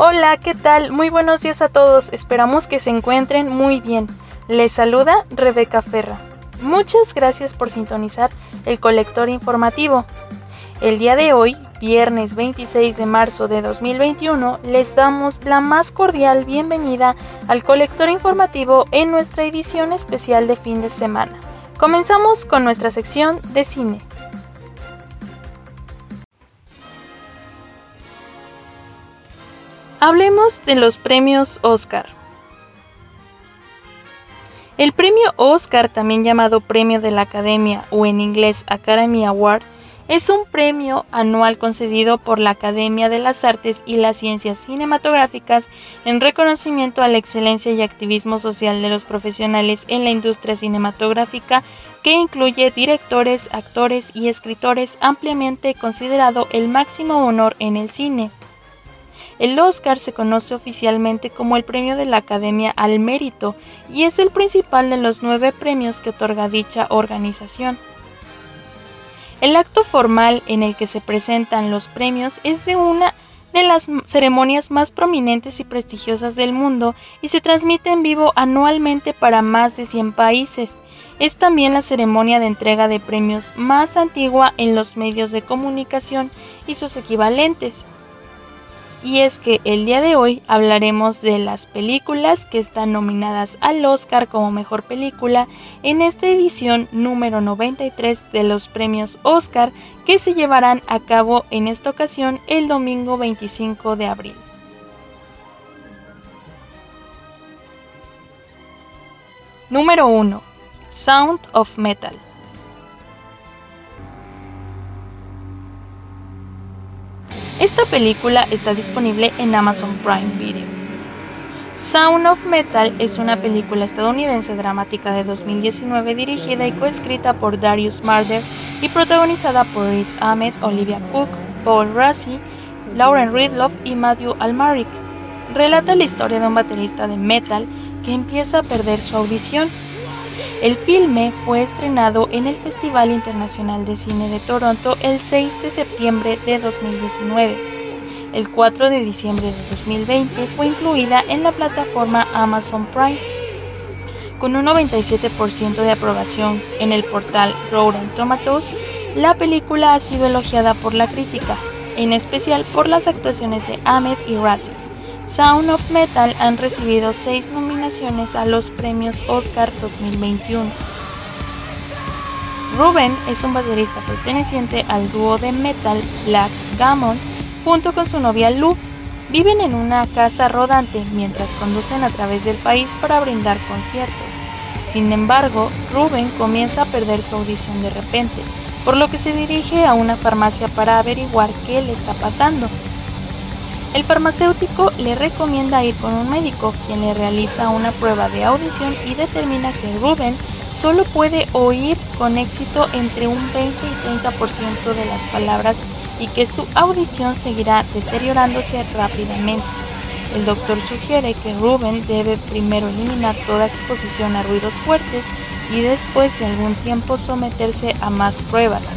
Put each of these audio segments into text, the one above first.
Hola, ¿qué tal? Muy buenos días a todos. Esperamos que se encuentren muy bien. Les saluda Rebeca Ferra. Muchas gracias por sintonizar el colector informativo. El día de hoy, viernes 26 de marzo de 2021, les damos la más cordial bienvenida al colector informativo en nuestra edición especial de fin de semana. Comenzamos con nuestra sección de cine. Hablemos de los premios Oscar. El premio Oscar, también llamado Premio de la Academia o en inglés Academy Award, es un premio anual concedido por la Academia de las Artes y las Ciencias Cinematográficas en reconocimiento a la excelencia y activismo social de los profesionales en la industria cinematográfica que incluye directores, actores y escritores ampliamente considerado el máximo honor en el cine. El Oscar se conoce oficialmente como el Premio de la Academia al Mérito y es el principal de los nueve premios que otorga dicha organización. El acto formal en el que se presentan los premios es de una de las ceremonias más prominentes y prestigiosas del mundo y se transmite en vivo anualmente para más de 100 países. Es también la ceremonia de entrega de premios más antigua en los medios de comunicación y sus equivalentes y es que el día de hoy hablaremos de las películas que están nominadas al Oscar como mejor película en esta edición número 93 de los premios Oscar que se llevarán a cabo en esta ocasión el domingo 25 de abril. Número 1. Sound of Metal. Esta película está disponible en Amazon Prime Video. Sound of Metal es una película estadounidense dramática de 2019 dirigida y coescrita por Darius Marder y protagonizada por Riz Ahmed, Olivia Cook, Paul Rassi, Lauren Ridloff y Matthew Almaric. Relata la historia de un baterista de metal que empieza a perder su audición el filme fue estrenado en el Festival Internacional de Cine de Toronto el 6 de septiembre de 2019. El 4 de diciembre de 2020 fue incluida en la plataforma Amazon Prime. Con un 97% de aprobación en el portal Rotten Tomatoes, la película ha sido elogiada por la crítica, en especial por las actuaciones de Ahmed y Razi. Sound of Metal han recibido seis nominaciones a los premios Oscar 2021. Ruben es un baterista perteneciente al dúo de metal Black Gammon junto con su novia Lou. Viven en una casa rodante mientras conducen a través del país para brindar conciertos. Sin embargo, Ruben comienza a perder su audición de repente, por lo que se dirige a una farmacia para averiguar qué le está pasando. El farmacéutico le recomienda ir con un médico, quien le realiza una prueba de audición y determina que Ruben solo puede oír con éxito entre un 20 y 30% de las palabras y que su audición seguirá deteriorándose rápidamente. El doctor sugiere que Ruben debe primero eliminar toda exposición a ruidos fuertes y después de algún tiempo someterse a más pruebas,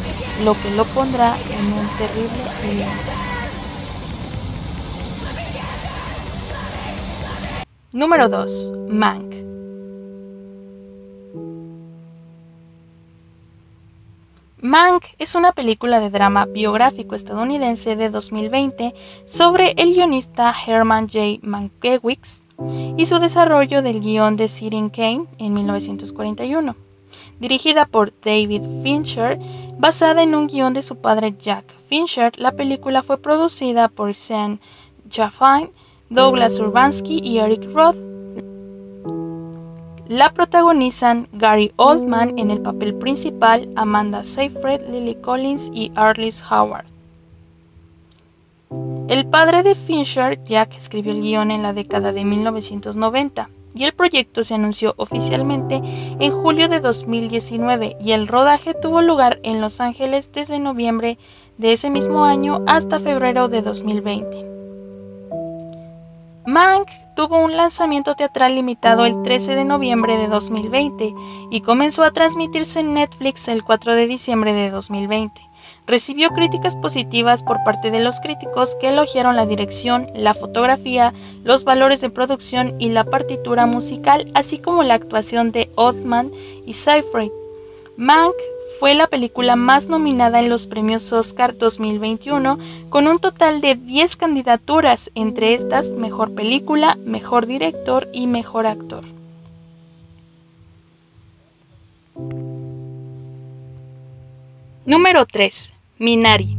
lo que lo pondrá en un terrible dilema. Número 2. Mank. Mank es una película de drama biográfico estadounidense de 2020 sobre el guionista Herman J. Mankiewicz y su desarrollo del guion de Citizen Kane en 1941. Dirigida por David Fincher, basada en un guion de su padre Jack Fincher, la película fue producida por Sean Chaffin Douglas Urbanski y Eric Roth. La protagonizan Gary Oldman en el papel principal, Amanda Seyfried, Lily Collins y Arliss Howard. El padre de Fincher, Jack, escribió el guion en la década de 1990 y el proyecto se anunció oficialmente en julio de 2019 y el rodaje tuvo lugar en Los Ángeles desde noviembre de ese mismo año hasta febrero de 2020. Mank tuvo un lanzamiento teatral limitado el 13 de noviembre de 2020 y comenzó a transmitirse en Netflix el 4 de diciembre de 2020. Recibió críticas positivas por parte de los críticos que elogiaron la dirección, la fotografía, los valores de producción y la partitura musical, así como la actuación de Othman y Seyfried. Mank fue la película más nominada en los premios Oscar 2021 con un total de 10 candidaturas, entre estas Mejor Película, Mejor Director y Mejor Actor. Número 3. Minari.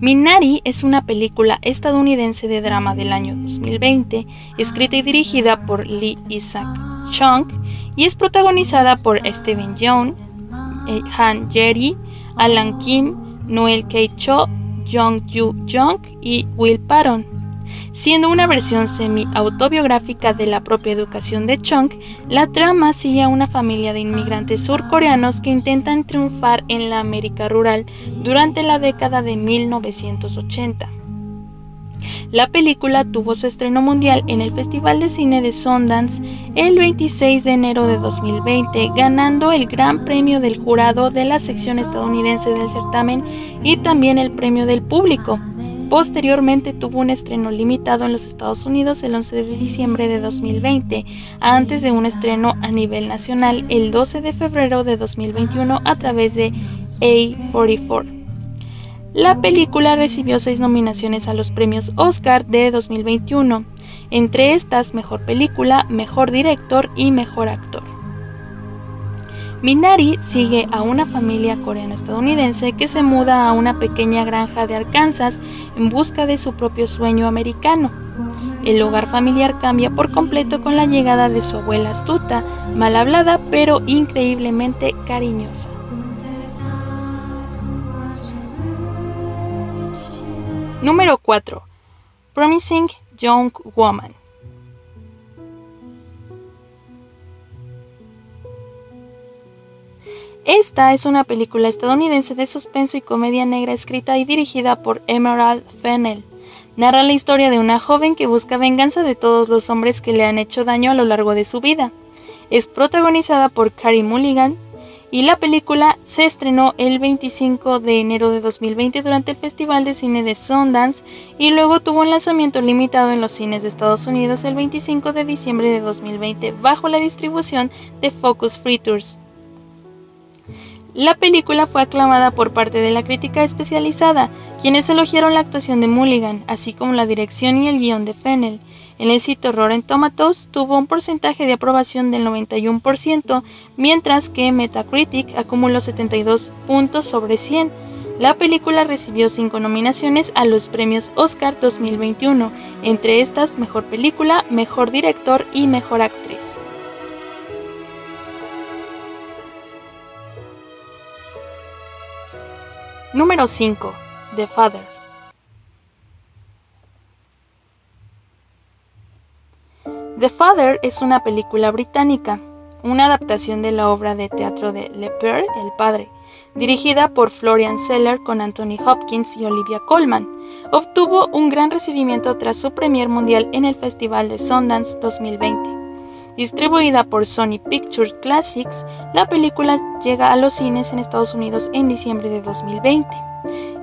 Minari es una película estadounidense de drama del año 2020, escrita y dirigida por Lee Isaac Chung y es protagonizada por Steven Yeun, eh, Han Jerry, Alan Kim, Noel K. Cho, Jung Yu Jung y Will Patton. Siendo una versión semi-autobiográfica de la propia educación de Chung, la trama sigue a una familia de inmigrantes surcoreanos que intentan triunfar en la América rural durante la década de 1980. La película tuvo su estreno mundial en el Festival de Cine de Sundance el 26 de enero de 2020, ganando el Gran Premio del Jurado de la sección estadounidense del certamen y también el Premio del Público. Posteriormente tuvo un estreno limitado en los Estados Unidos el 11 de diciembre de 2020, antes de un estreno a nivel nacional el 12 de febrero de 2021 a través de A44. La película recibió seis nominaciones a los premios Oscar de 2021, entre estas Mejor Película, Mejor Director y Mejor Actor. Minari sigue a una familia coreano-estadounidense que se muda a una pequeña granja de Arkansas en busca de su propio sueño americano. El hogar familiar cambia por completo con la llegada de su abuela astuta, mal hablada pero increíblemente cariñosa. Número 4. Promising Young Woman. Esta es una película estadounidense de suspenso y comedia negra escrita y dirigida por Emerald Fennell. Narra la historia de una joven que busca venganza de todos los hombres que le han hecho daño a lo largo de su vida. Es protagonizada por Carrie Mulligan y la película se estrenó el 25 de enero de 2020 durante el Festival de Cine de Sundance y luego tuvo un lanzamiento limitado en los cines de Estados Unidos el 25 de diciembre de 2020 bajo la distribución de Focus Free Tours. La película fue aclamada por parte de la crítica especializada, quienes elogiaron la actuación de Mulligan, así como la dirección y el guion de Fennel. El éxito Rotten Tomatoes tuvo un porcentaje de aprobación del 91%, mientras que Metacritic acumuló 72 puntos sobre 100. La película recibió cinco nominaciones a los premios Oscar 2021, entre estas Mejor Película, Mejor Director y Mejor Actriz. Número 5. The Father. The Father es una película británica, una adaptación de la obra de teatro de Le Père, El Padre, dirigida por Florian Seller con Anthony Hopkins y Olivia Colman. Obtuvo un gran recibimiento tras su premier mundial en el Festival de Sundance 2020. Distribuida por Sony Pictures Classics, la película llega a los cines en Estados Unidos en diciembre de 2020.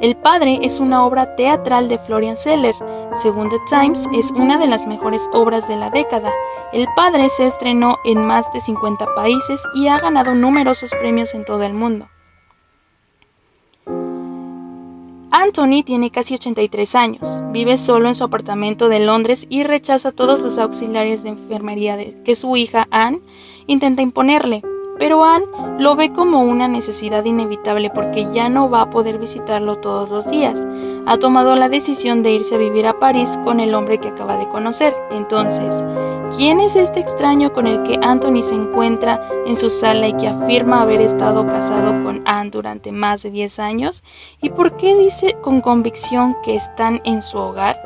El Padre es una obra teatral de Florian Seller. Según The Times, es una de las mejores obras de la década. El Padre se estrenó en más de 50 países y ha ganado numerosos premios en todo el mundo. Anthony tiene casi 83 años, vive solo en su apartamento de Londres y rechaza todos los auxiliares de enfermería que su hija Anne intenta imponerle. Pero Anne lo ve como una necesidad inevitable porque ya no va a poder visitarlo todos los días. Ha tomado la decisión de irse a vivir a París con el hombre que acaba de conocer. Entonces, ¿quién es este extraño con el que Anthony se encuentra en su sala y que afirma haber estado casado con Anne durante más de 10 años? ¿Y por qué dice con convicción que están en su hogar?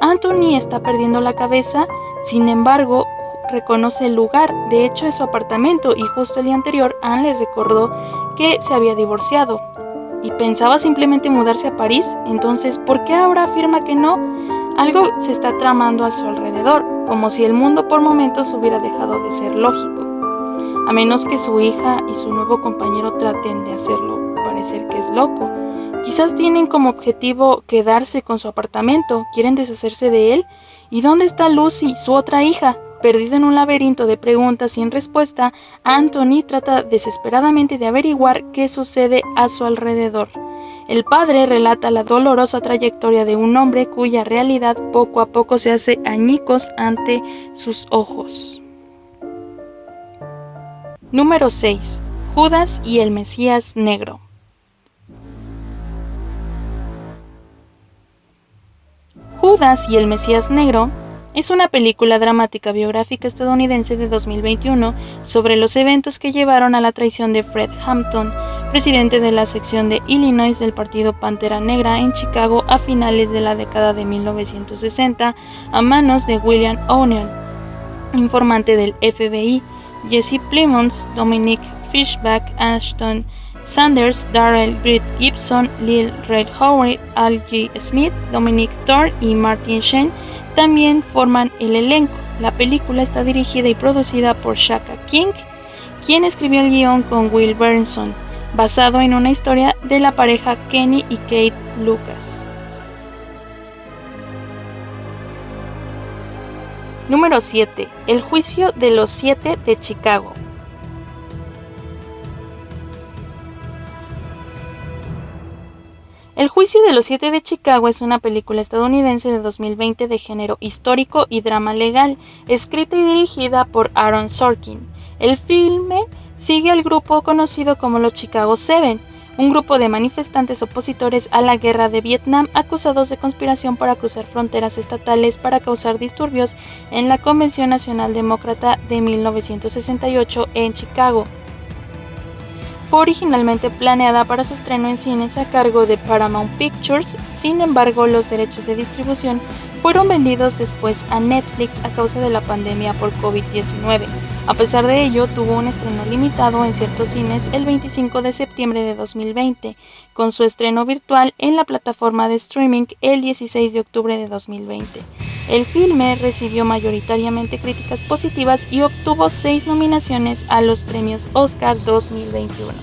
Anthony está perdiendo la cabeza, sin embargo, reconoce el lugar, de hecho es su apartamento y justo el día anterior Anne le recordó que se había divorciado y pensaba simplemente mudarse a París, entonces ¿por qué ahora afirma que no? Algo se está tramando a su alrededor, como si el mundo por momentos hubiera dejado de ser lógico, a menos que su hija y su nuevo compañero traten de hacerlo parecer que es loco. Quizás tienen como objetivo quedarse con su apartamento, quieren deshacerse de él. ¿Y dónde está Lucy, su otra hija? Perdido en un laberinto de preguntas sin respuesta, Anthony trata desesperadamente de averiguar qué sucede a su alrededor. El padre relata la dolorosa trayectoria de un hombre cuya realidad poco a poco se hace añicos ante sus ojos. Número 6. Judas y el Mesías Negro. Judas y el Mesías Negro es una película dramática biográfica estadounidense de 2021 sobre los eventos que llevaron a la traición de Fred Hampton, presidente de la sección de Illinois del Partido Pantera Negra en Chicago a finales de la década de 1960 a manos de William O'Neill, informante del FBI, Jesse Plemons, Dominic Fishback, Ashton Sanders, Darrell Britt Gibson, Lil Red Howard, Al G. Smith, Dominic Thorne y Martin Sheen también forman el elenco. La película está dirigida y producida por Shaka King, quien escribió el guion con Will Bernson, basado en una historia de la pareja Kenny y Kate Lucas. Número 7. El juicio de los siete de Chicago. El juicio de los siete de Chicago es una película estadounidense de 2020 de género histórico y drama legal, escrita y dirigida por Aaron Sorkin. El filme sigue al grupo conocido como los Chicago Seven, un grupo de manifestantes opositores a la guerra de Vietnam acusados de conspiración para cruzar fronteras estatales para causar disturbios en la Convención Nacional Demócrata de 1968 en Chicago. Fue originalmente planeada para su estreno en cines a cargo de Paramount Pictures, sin embargo los derechos de distribución fueron vendidos después a Netflix a causa de la pandemia por COVID-19. A pesar de ello, tuvo un estreno limitado en ciertos cines el 25 de septiembre de 2020, con su estreno virtual en la plataforma de streaming el 16 de octubre de 2020. El filme recibió mayoritariamente críticas positivas y obtuvo seis nominaciones a los premios Oscar 2021.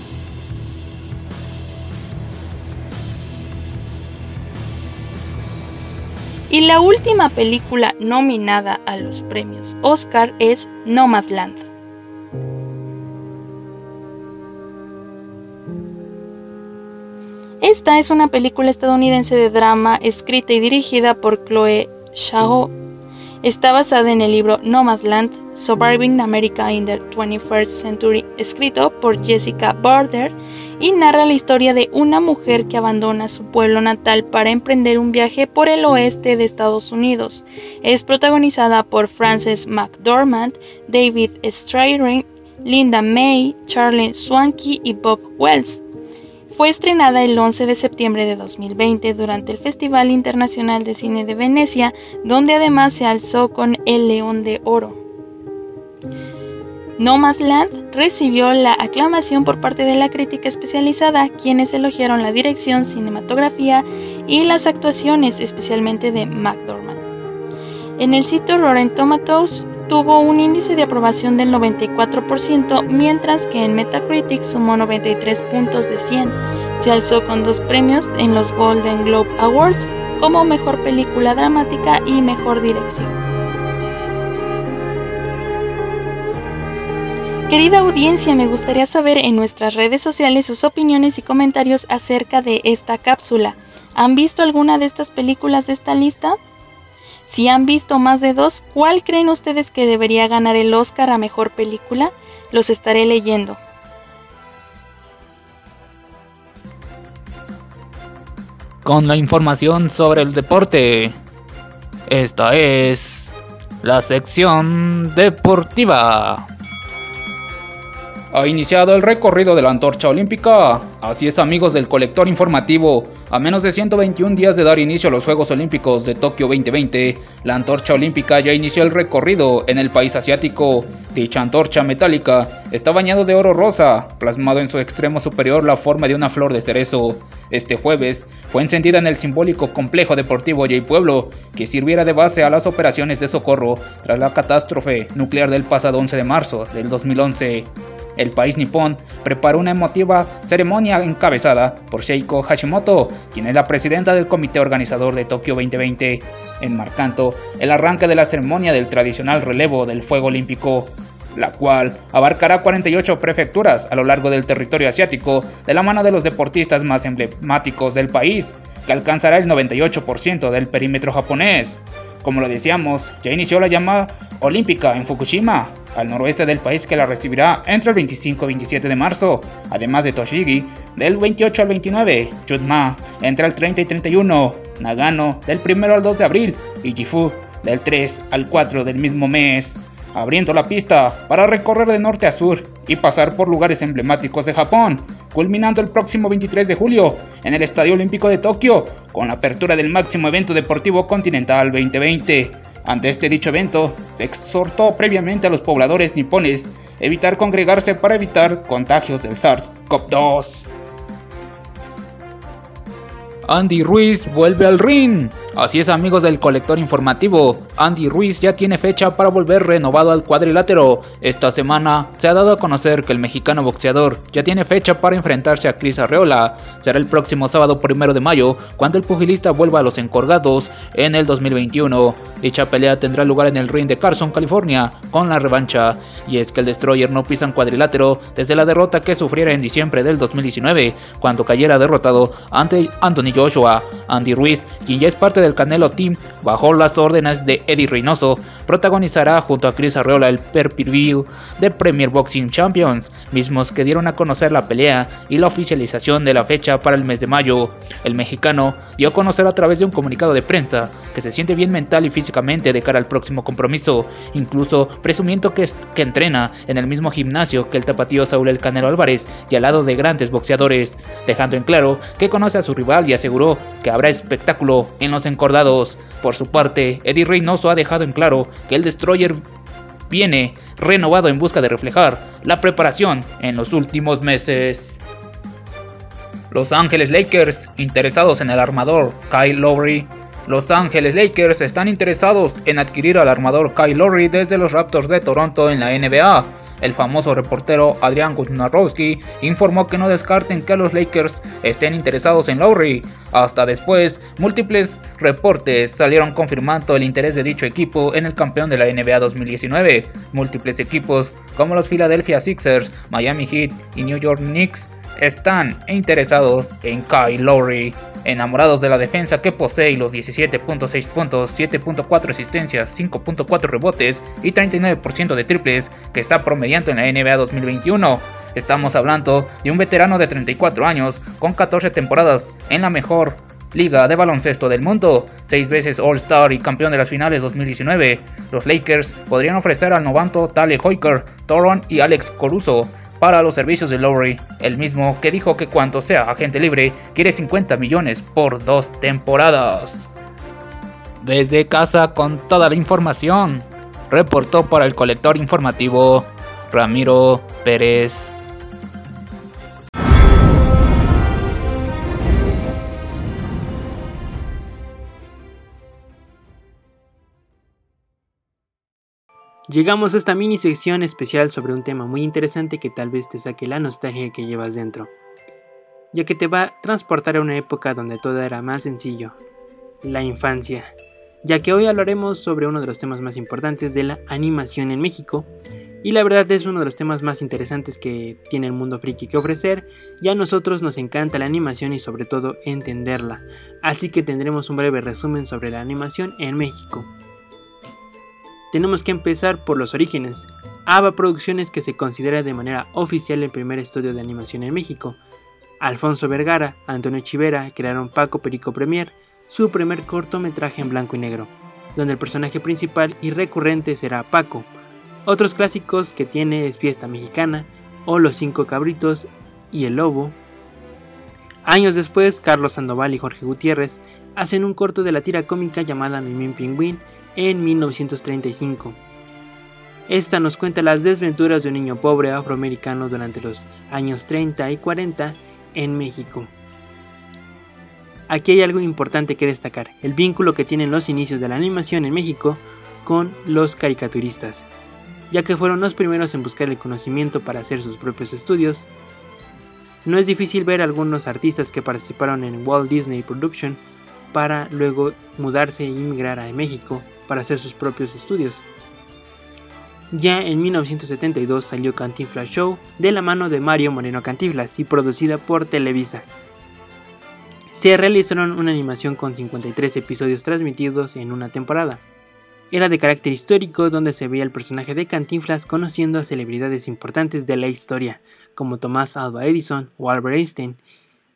Y la última película nominada a los premios Oscar es Nomadland. Esta es una película estadounidense de drama escrita y dirigida por Chloe Zhao. Está basada en el libro Nomadland, Surviving America in the 21st Century, escrito por Jessica Barder y narra la historia de una mujer que abandona su pueblo natal para emprender un viaje por el oeste de Estados Unidos. Es protagonizada por Frances McDormand, David Stryring, Linda May, Charlie Swanky y Bob Wells. Fue estrenada el 11 de septiembre de 2020 durante el Festival Internacional de Cine de Venecia, donde además se alzó con el León de Oro. Nomadland recibió la aclamación por parte de la crítica especializada, quienes elogiaron la dirección, cinematografía y las actuaciones, especialmente de McDormand. En el sitio Rotten Tomatoes tuvo un índice de aprobación del 94%, mientras que en Metacritic sumó 93 puntos de 100. Se alzó con dos premios en los Golden Globe Awards como Mejor Película Dramática y Mejor Dirección. Querida audiencia, me gustaría saber en nuestras redes sociales sus opiniones y comentarios acerca de esta cápsula. ¿Han visto alguna de estas películas de esta lista? Si han visto más de dos, ¿cuál creen ustedes que debería ganar el Oscar a Mejor Película? Los estaré leyendo. Con la información sobre el deporte, esta es la sección deportiva. Ha iniciado el recorrido de la antorcha olímpica. Así es amigos del colector informativo. A menos de 121 días de dar inicio a los Juegos Olímpicos de Tokio 2020, la antorcha olímpica ya inició el recorrido en el país asiático. Dicha antorcha metálica está bañado de oro rosa, plasmado en su extremo superior la forma de una flor de cerezo. Este jueves fue encendida en el simbólico complejo deportivo J Pueblo, que sirviera de base a las operaciones de socorro tras la catástrofe nuclear del pasado 11 de marzo del 2011 el país nipón preparó una emotiva ceremonia encabezada por Sheiko Hashimoto, quien es la presidenta del comité organizador de Tokio 2020, enmarcando el arranque de la ceremonia del tradicional relevo del fuego olímpico, la cual abarcará 48 prefecturas a lo largo del territorio asiático de la mano de los deportistas más emblemáticos del país, que alcanzará el 98% del perímetro japonés. Como lo decíamos, ya inició la llamada olímpica en Fukushima, al noroeste del país que la recibirá entre el 25 y 27 de marzo, además de Toshigi del 28 al 29, Chutma entre el 30 y 31, Nagano del 1 al 2 de abril y Gifu del 3 al 4 del mismo mes abriendo la pista para recorrer de norte a sur y pasar por lugares emblemáticos de Japón, culminando el próximo 23 de julio en el Estadio Olímpico de Tokio con la apertura del máximo evento deportivo continental 2020. Ante este dicho evento, se exhortó previamente a los pobladores nipones evitar congregarse para evitar contagios del SARS-CoV-2. Andy Ruiz vuelve al ring. Así es amigos del colector informativo, Andy Ruiz ya tiene fecha para volver renovado al cuadrilátero. Esta semana se ha dado a conocer que el mexicano boxeador ya tiene fecha para enfrentarse a Chris Arreola. Será el próximo sábado primero de mayo cuando el pugilista vuelva a los encorgados en el 2021. Dicha pelea tendrá lugar en el ring de Carson, California, con la revancha. Y es que el Destroyer no pisa en cuadrilátero desde la derrota que sufriera en diciembre del 2019, cuando cayera derrotado ante Anthony Joshua. Andy Ruiz, quien ya es parte del Canelo Team, bajo las órdenes de Eddie Reynoso, protagonizará junto a Chris Arreola el per-view de Premier Boxing Champions, mismos que dieron a conocer la pelea y la oficialización de la fecha para el mes de mayo. El mexicano dio a conocer a través de un comunicado de prensa que se siente bien mental y físicamente de cara al próximo compromiso, incluso presumiendo que, que entrena en el mismo gimnasio que el tapatío Saúl El Canelo Álvarez y al lado de grandes boxeadores, dejando en claro que conoce a su rival y aseguró que habrá espectáculo en los encordados. Por su parte, Eddie Reynoso ha dejado en claro que el Destroyer viene renovado en busca de reflejar la preparación en los últimos meses. Los Ángeles Lakers, interesados en el armador Kyle Lowry. Los Ángeles Lakers están interesados en adquirir al armador Kyle Lowry desde los Raptors de Toronto en la NBA. El famoso reportero Adrián Wojnarowski informó que no descarten que los Lakers estén interesados en Lowry. Hasta después, múltiples reportes salieron confirmando el interés de dicho equipo en el campeón de la NBA 2019. Múltiples equipos como los Philadelphia Sixers, Miami Heat y New York Knicks están interesados en Kyle Lowry enamorados de la defensa que posee los 17.6 puntos, 7.4 asistencias, 5.4 rebotes y 39% de triples que está promediando en la NBA 2021. Estamos hablando de un veterano de 34 años con 14 temporadas en la mejor liga de baloncesto del mundo, 6 veces All-Star y campeón de las finales 2019. Los Lakers podrían ofrecer al novanto Tale Hoiker, Toron y Alex Coruso para los servicios de Lowry, el mismo que dijo que cuando sea agente libre quiere 50 millones por dos temporadas. Desde casa con toda la información, reportó para el colector informativo Ramiro Pérez. Llegamos a esta mini sección especial sobre un tema muy interesante que tal vez te saque la nostalgia que llevas dentro, ya que te va a transportar a una época donde todo era más sencillo, la infancia, ya que hoy hablaremos sobre uno de los temas más importantes de la animación en México, y la verdad es uno de los temas más interesantes que tiene el mundo friki que ofrecer, y a nosotros nos encanta la animación y sobre todo entenderla, así que tendremos un breve resumen sobre la animación en México tenemos que empezar por los orígenes. ABA Producciones, que se considera de manera oficial el primer estudio de animación en México, Alfonso Vergara, Antonio Chivera crearon Paco Perico Premier, su primer cortometraje en blanco y negro, donde el personaje principal y recurrente será Paco. Otros clásicos que tiene es Fiesta Mexicana, o Los Cinco Cabritos y El Lobo. Años después, Carlos Sandoval y Jorge Gutiérrez hacen un corto de la tira cómica llamada Mimín Pingüín en 1935. Esta nos cuenta las desventuras de un niño pobre afroamericano durante los años 30 y 40 en México. Aquí hay algo importante que destacar, el vínculo que tienen los inicios de la animación en México con los caricaturistas, ya que fueron los primeros en buscar el conocimiento para hacer sus propios estudios. No es difícil ver algunos artistas que participaron en Walt Disney Production para luego mudarse e inmigrar a México para hacer sus propios estudios. Ya en 1972 salió Cantinflas Show de la mano de Mario Moreno Cantinflas y producida por Televisa. Se realizaron una animación con 53 episodios transmitidos en una temporada. Era de carácter histórico donde se veía el personaje de Cantinflas conociendo a celebridades importantes de la historia, como Tomás Alva Edison o Albert Einstein,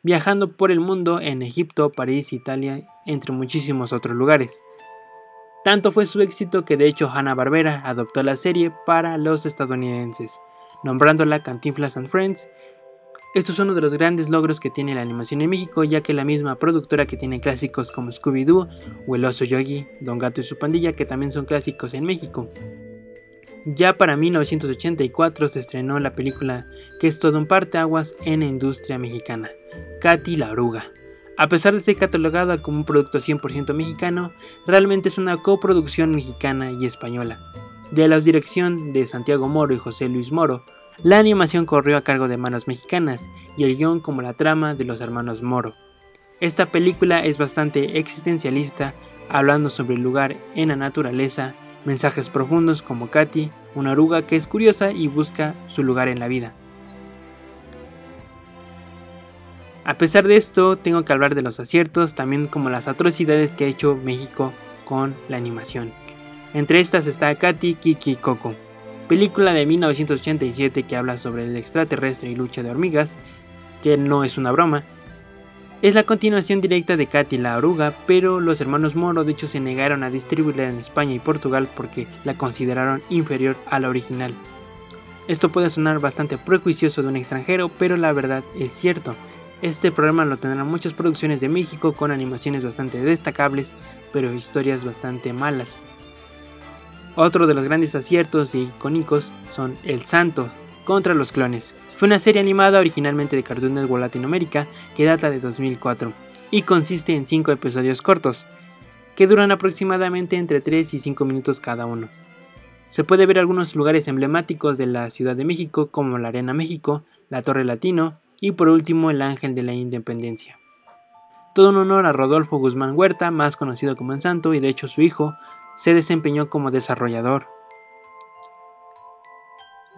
viajando por el mundo en Egipto, París, Italia, entre muchísimos otros lugares. Tanto fue su éxito que de hecho Hanna-Barbera adoptó la serie para los estadounidenses, nombrándola Cantinflas and Friends. Esto es uno de los grandes logros que tiene la animación en México, ya que la misma productora que tiene clásicos como Scooby-Doo o El Oso Yogi, Don Gato y su pandilla, que también son clásicos en México. Ya para 1984 se estrenó la película que es todo un parteaguas en la industria mexicana, Katy la Oruga. A pesar de ser catalogada como un producto 100% mexicano, realmente es una coproducción mexicana y española. De la dirección de Santiago Moro y José Luis Moro, la animación corrió a cargo de manos mexicanas y el guion como la trama de los hermanos Moro. Esta película es bastante existencialista, hablando sobre el lugar en la naturaleza, mensajes profundos como Katy, una oruga que es curiosa y busca su lugar en la vida. A pesar de esto, tengo que hablar de los aciertos, también como las atrocidades que ha hecho México con la animación. Entre estas está Katy Kiki Coco, película de 1987 que habla sobre el extraterrestre y lucha de hormigas, que no es una broma. Es la continuación directa de Katy la oruga, pero los hermanos Moro de hecho se negaron a distribuirla en España y Portugal porque la consideraron inferior a la original. Esto puede sonar bastante prejuicioso de un extranjero, pero la verdad es cierto. Este programa lo tendrán muchas producciones de México con animaciones bastante destacables, pero historias bastante malas. Otro de los grandes aciertos y icónicos son El Santo contra los clones. Fue una serie animada originalmente de Cartoon Network Latinoamérica que data de 2004 y consiste en 5 episodios cortos, que duran aproximadamente entre 3 y 5 minutos cada uno. Se puede ver algunos lugares emblemáticos de la Ciudad de México como la Arena México, la Torre Latino, y por último el Ángel de la Independencia. Todo un honor a Rodolfo Guzmán Huerta, más conocido como el Santo, y de hecho su hijo, se desempeñó como desarrollador.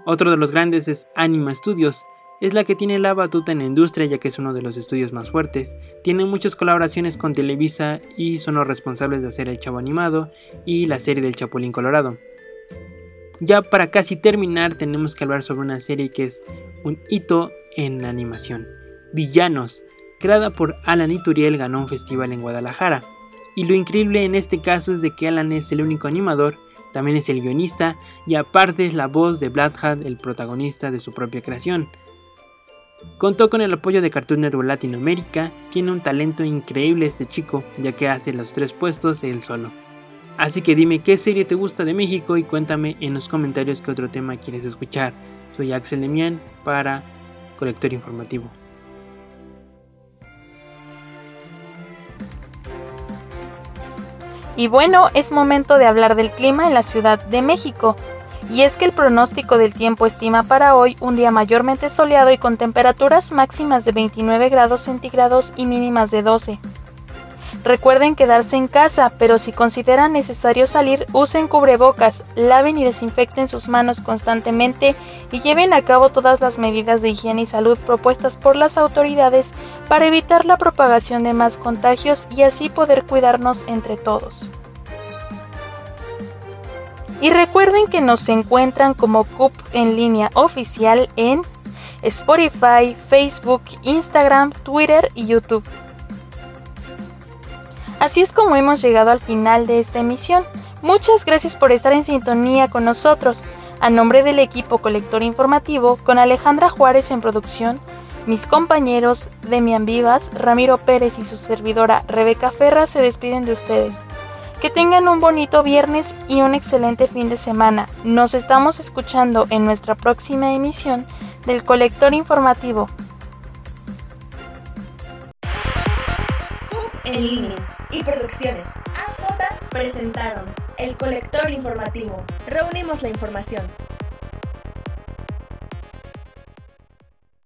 Otro de los grandes es Anima Studios, es la que tiene la batuta en la industria ya que es uno de los estudios más fuertes. Tiene muchas colaboraciones con Televisa y son los responsables de hacer El Chavo Animado y la serie del Chapulín Colorado. Ya para casi terminar tenemos que hablar sobre una serie que es un hito en animación. Villanos, creada por Alan Ituriel, ganó un festival en Guadalajara. Y lo increíble en este caso es de que Alan es el único animador, también es el guionista y aparte es la voz de Black el protagonista de su propia creación. Contó con el apoyo de Cartoon Network Latinoamérica, tiene un talento increíble este chico, ya que hace los tres puestos él solo. Así que dime qué serie te gusta de México y cuéntame en los comentarios qué otro tema quieres escuchar. Soy Axel Demian para Colector Informativo. Y bueno, es momento de hablar del clima en la Ciudad de México. Y es que el pronóstico del tiempo estima para hoy un día mayormente soleado y con temperaturas máximas de 29 grados centígrados y mínimas de 12. Recuerden quedarse en casa, pero si consideran necesario salir, usen cubrebocas, laven y desinfecten sus manos constantemente y lleven a cabo todas las medidas de higiene y salud propuestas por las autoridades para evitar la propagación de más contagios y así poder cuidarnos entre todos. Y recuerden que nos encuentran como CUP en línea oficial en Spotify, Facebook, Instagram, Twitter y YouTube. Así es como hemos llegado al final de esta emisión. Muchas gracias por estar en sintonía con nosotros. A nombre del equipo colector informativo, con Alejandra Juárez en producción, mis compañeros Demian Vivas, Ramiro Pérez y su servidora Rebeca Ferra se despiden de ustedes. Que tengan un bonito viernes y un excelente fin de semana. Nos estamos escuchando en nuestra próxima emisión del Colector Informativo. Y Producciones AJ presentaron El Colector Informativo. Reunimos la información.